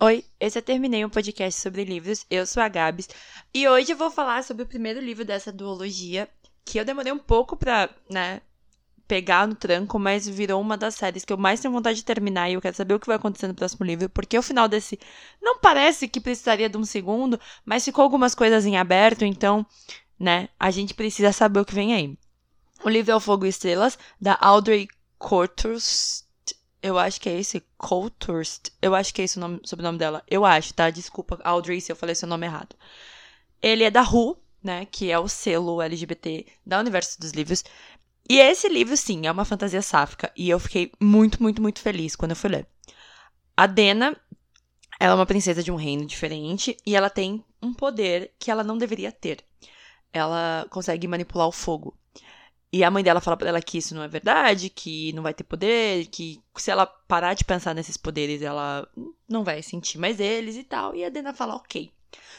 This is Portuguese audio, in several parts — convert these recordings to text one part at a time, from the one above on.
Oi, esse é Terminei um podcast sobre livros. Eu sou a Gabs e hoje eu vou falar sobre o primeiro livro dessa duologia que eu demorei um pouco pra, né, pegar no tranco, mas virou uma das séries que eu mais tenho vontade de terminar e eu quero saber o que vai acontecer no próximo livro, porque o final desse não parece que precisaria de um segundo, mas ficou algumas coisas em aberto, então, né, a gente precisa saber o que vem aí. O livro é O Fogo e Estrelas, da Audrey Courthurst, eu acho que é esse, Coulthurst. Eu acho que é esse o nome, sobrenome dela. Eu acho, tá? Desculpa, Audrey, se eu falei seu nome errado. Ele é da Who, né? Que é o selo LGBT da Universo dos Livros. E esse livro, sim, é uma fantasia sáfica. E eu fiquei muito, muito, muito feliz quando eu fui ler. A Dena, ela é uma princesa de um reino diferente. E ela tem um poder que ela não deveria ter. Ela consegue manipular o fogo. E a mãe dela fala pra ela que isso não é verdade, que não vai ter poder, que se ela parar de pensar nesses poderes, ela não vai sentir mais eles e tal. E a Dena fala, ok.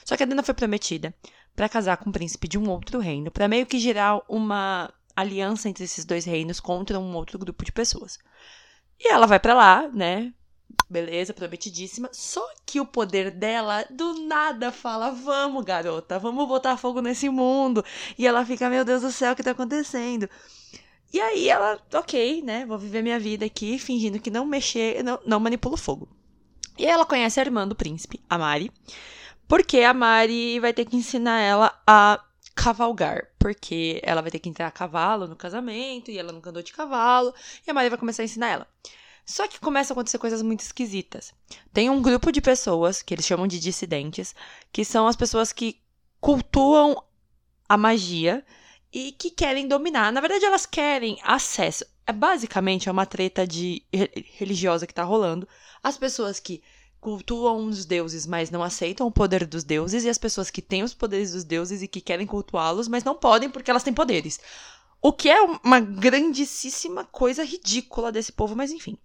Só que a Dena foi prometida para casar com um príncipe de um outro reino, para meio que gerar uma aliança entre esses dois reinos contra um outro grupo de pessoas. E ela vai para lá, né? Beleza, prometidíssima. Só que o poder dela do nada fala: Vamos, garota, vamos botar fogo nesse mundo. E ela fica: Meu Deus do céu, o que tá acontecendo? E aí ela, ok, né? Vou viver minha vida aqui, fingindo que não mexer, não, não manipulo fogo. E ela conhece a irmã do príncipe, a Mari. Porque a Mari vai ter que ensinar ela a cavalgar. Porque ela vai ter que entrar a cavalo no casamento, e ela nunca andou de cavalo. E a Mari vai começar a ensinar ela. Só que começam a acontecer coisas muito esquisitas. Tem um grupo de pessoas, que eles chamam de dissidentes, que são as pessoas que cultuam a magia e que querem dominar. Na verdade, elas querem acesso. É basicamente é uma treta de religiosa que tá rolando. As pessoas que cultuam os deuses, mas não aceitam o poder dos deuses, e as pessoas que têm os poderes dos deuses e que querem cultuá-los, mas não podem porque elas têm poderes. O que é uma grandíssima coisa ridícula desse povo, mas enfim.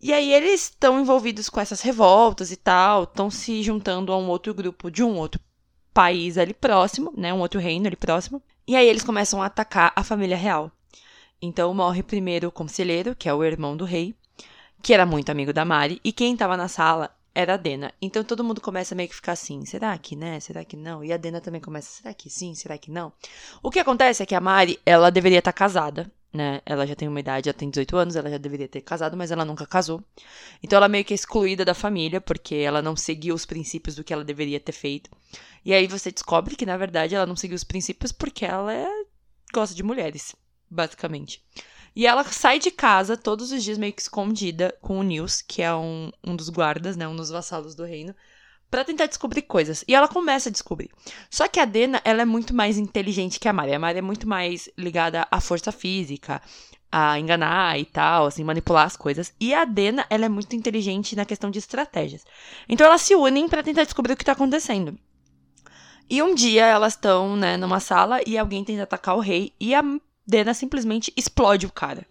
E aí eles estão envolvidos com essas revoltas e tal, estão se juntando a um outro grupo de um outro país ali próximo, né, um outro reino ali próximo. E aí eles começam a atacar a família real. Então morre primeiro o conselheiro, que é o irmão do rei, que era muito amigo da Mari, e quem estava na sala era a Dena. Então todo mundo começa meio que ficar assim: será que né? Será que não? E a Dena também começa: será que sim? Será que não? O que acontece é que a Mari, ela deveria estar tá casada, né? Ela já tem uma idade, já tem 18 anos, ela já deveria ter casado, mas ela nunca casou. Então ela meio que é excluída da família, porque ela não seguiu os princípios do que ela deveria ter feito. E aí você descobre que, na verdade, ela não seguiu os princípios porque ela é... gosta de mulheres, basicamente. E ela sai de casa todos os dias meio que escondida com o Nils, que é um, um dos guardas, né? Um dos vassalos do reino, para tentar descobrir coisas. E ela começa a descobrir. Só que a Dena, ela é muito mais inteligente que a Mari. A Mari é muito mais ligada à força física, a enganar e tal, assim, manipular as coisas. E a Dena, ela é muito inteligente na questão de estratégias. Então elas se unem para tentar descobrir o que tá acontecendo. E um dia elas estão, né, numa sala e alguém tenta atacar o rei e a Dena simplesmente explode o cara.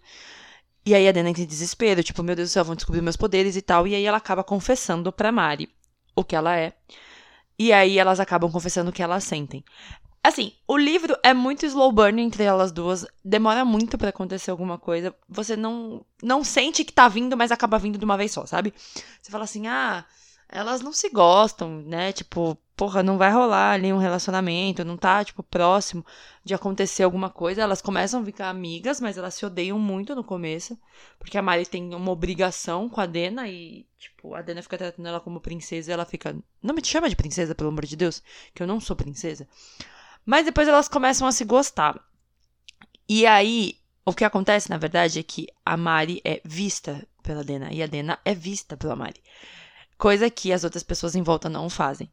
E aí a Dena entra em desespero, tipo, meu Deus do céu, vão descobrir meus poderes e tal. E aí ela acaba confessando pra Mari o que ela é. E aí elas acabam confessando o que elas sentem. Assim, o livro é muito slow burn entre elas duas. Demora muito para acontecer alguma coisa. Você não não sente que tá vindo, mas acaba vindo de uma vez só, sabe? Você fala assim: "Ah, elas não se gostam, né? Tipo, porra, não vai rolar ali um relacionamento, não tá, tipo, próximo de acontecer alguma coisa. Elas começam a ficar amigas, mas elas se odeiam muito no começo. Porque a Mari tem uma obrigação com a Dena e, tipo, a Dena fica tratando ela como princesa e ela fica. Não me chama de princesa, pelo amor de Deus, que eu não sou princesa. Mas depois elas começam a se gostar. E aí, o que acontece, na verdade, é que a Mari é vista pela Dena e a Dena é vista pela Mari. Coisa que as outras pessoas em volta não fazem.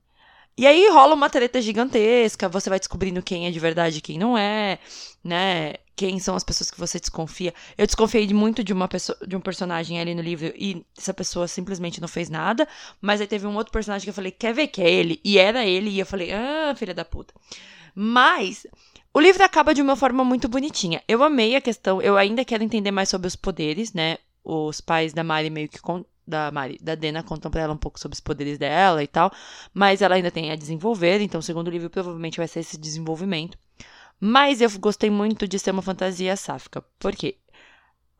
E aí rola uma treta gigantesca, você vai descobrindo quem é de verdade e quem não é, né? Quem são as pessoas que você desconfia. Eu desconfiei muito de uma pessoa, de um personagem ali no livro e essa pessoa simplesmente não fez nada, mas aí teve um outro personagem que eu falei, quer ver que é ele? E era ele, e eu falei, ah, filha da puta. Mas o livro acaba de uma forma muito bonitinha. Eu amei a questão, eu ainda quero entender mais sobre os poderes, né? Os pais da Mari meio que da Mari, da Dena contam para ela um pouco sobre os poderes dela e tal, mas ela ainda tem a desenvolver, então o segundo livro provavelmente vai ser esse desenvolvimento. Mas eu gostei muito de ser uma fantasia sáfica, porque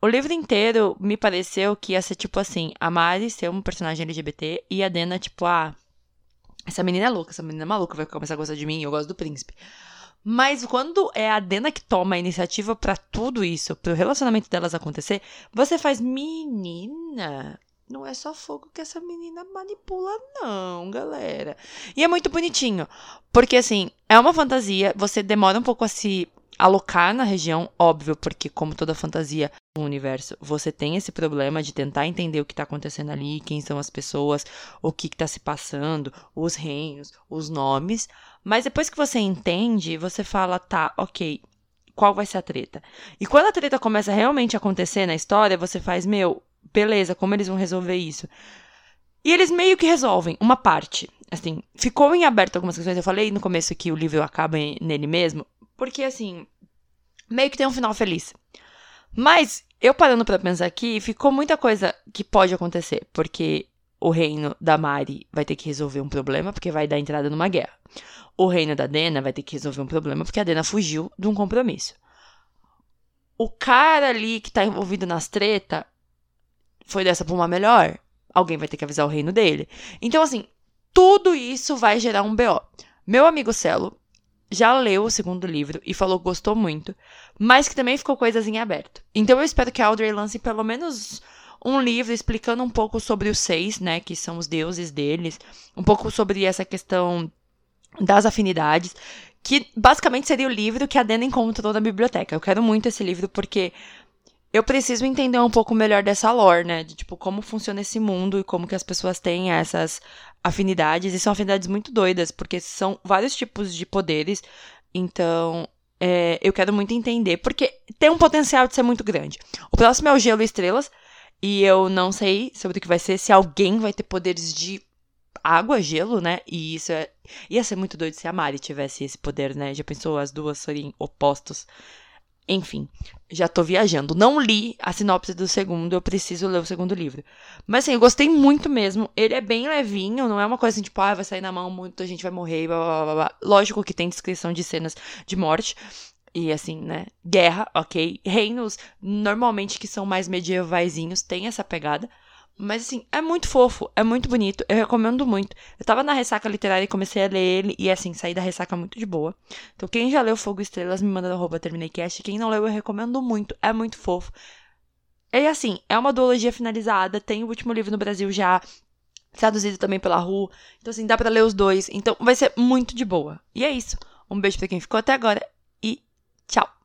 o livro inteiro me pareceu que ia ser tipo assim: a Mari ser um personagem LGBT e a Dena, tipo, ah, essa menina é louca, essa menina é maluca, vai começar a gostar de mim, eu gosto do príncipe. Mas quando é a Dena que toma a iniciativa para tudo isso, pro relacionamento delas acontecer, você faz, menina, não é só fogo que essa menina manipula, não, galera. E é muito bonitinho. Porque, assim, é uma fantasia, você demora um pouco a se alocar na região, óbvio, porque como toda fantasia no universo, você tem esse problema de tentar entender o que está acontecendo ali, quem são as pessoas, o que está se passando, os reinos, os nomes. Mas depois que você entende, você fala, tá, ok, qual vai ser a treta? E quando a treta começa a realmente acontecer na história, você faz, meu, beleza, como eles vão resolver isso? E eles meio que resolvem uma parte. Assim, ficou em aberto algumas questões. Eu falei no começo que o livro acaba nele mesmo. Porque, assim, meio que tem um final feliz. Mas, eu parando para pensar aqui, ficou muita coisa que pode acontecer. Porque o reino da Mari vai ter que resolver um problema, porque vai dar entrada numa guerra. O reino da Dena vai ter que resolver um problema, porque a Dena fugiu de um compromisso. O cara ali que tá envolvido nas treta foi dessa pra uma melhor. Alguém vai ter que avisar o reino dele. Então, assim, tudo isso vai gerar um BO. Meu amigo Celo já leu o segundo livro e falou que gostou muito, mas que também ficou coisas em aberto. Então eu espero que a Audrey lance pelo menos um livro explicando um pouco sobre os seis, né, que são os deuses deles, um pouco sobre essa questão das afinidades, que basicamente seria o livro que a Dena encontrou na biblioteca. Eu quero muito esse livro porque eu preciso entender um pouco melhor dessa lore, né? De tipo como funciona esse mundo e como que as pessoas têm essas afinidades. E são afinidades muito doidas, porque são vários tipos de poderes. Então, é, eu quero muito entender, porque tem um potencial de ser muito grande. O próximo é o Gelo e Estrelas. E eu não sei sobre o que vai ser, se alguém vai ter poderes de água, gelo, né? E isso é. Ia ser muito doido se a Mari tivesse esse poder, né? Já pensou as duas serem opostos? Enfim, já tô viajando. Não li a sinopse do segundo, eu preciso ler o segundo livro. Mas assim, eu gostei muito mesmo. Ele é bem levinho, não é uma coisa assim, tipo, ah, vai sair na mão, muita gente vai morrer, blá blá blá blá. Lógico que tem descrição de cenas de morte. E assim, né? Guerra, ok. Reinos, normalmente que são mais medievaisinhos, tem essa pegada. Mas assim, é muito fofo, é muito bonito, eu recomendo muito. Eu tava na ressaca literária e comecei a ler ele, e assim, saí da ressaca muito de boa. Então, quem já leu Fogo e Estrelas, me manda no arroba TermineiCast. Quem não leu, eu recomendo muito, é muito fofo. E assim, é uma duologia finalizada, tem o último livro no Brasil já, traduzido também pela Ru. Então, assim, dá para ler os dois. Então, vai ser muito de boa. E é isso. Um beijo para quem ficou até agora e tchau!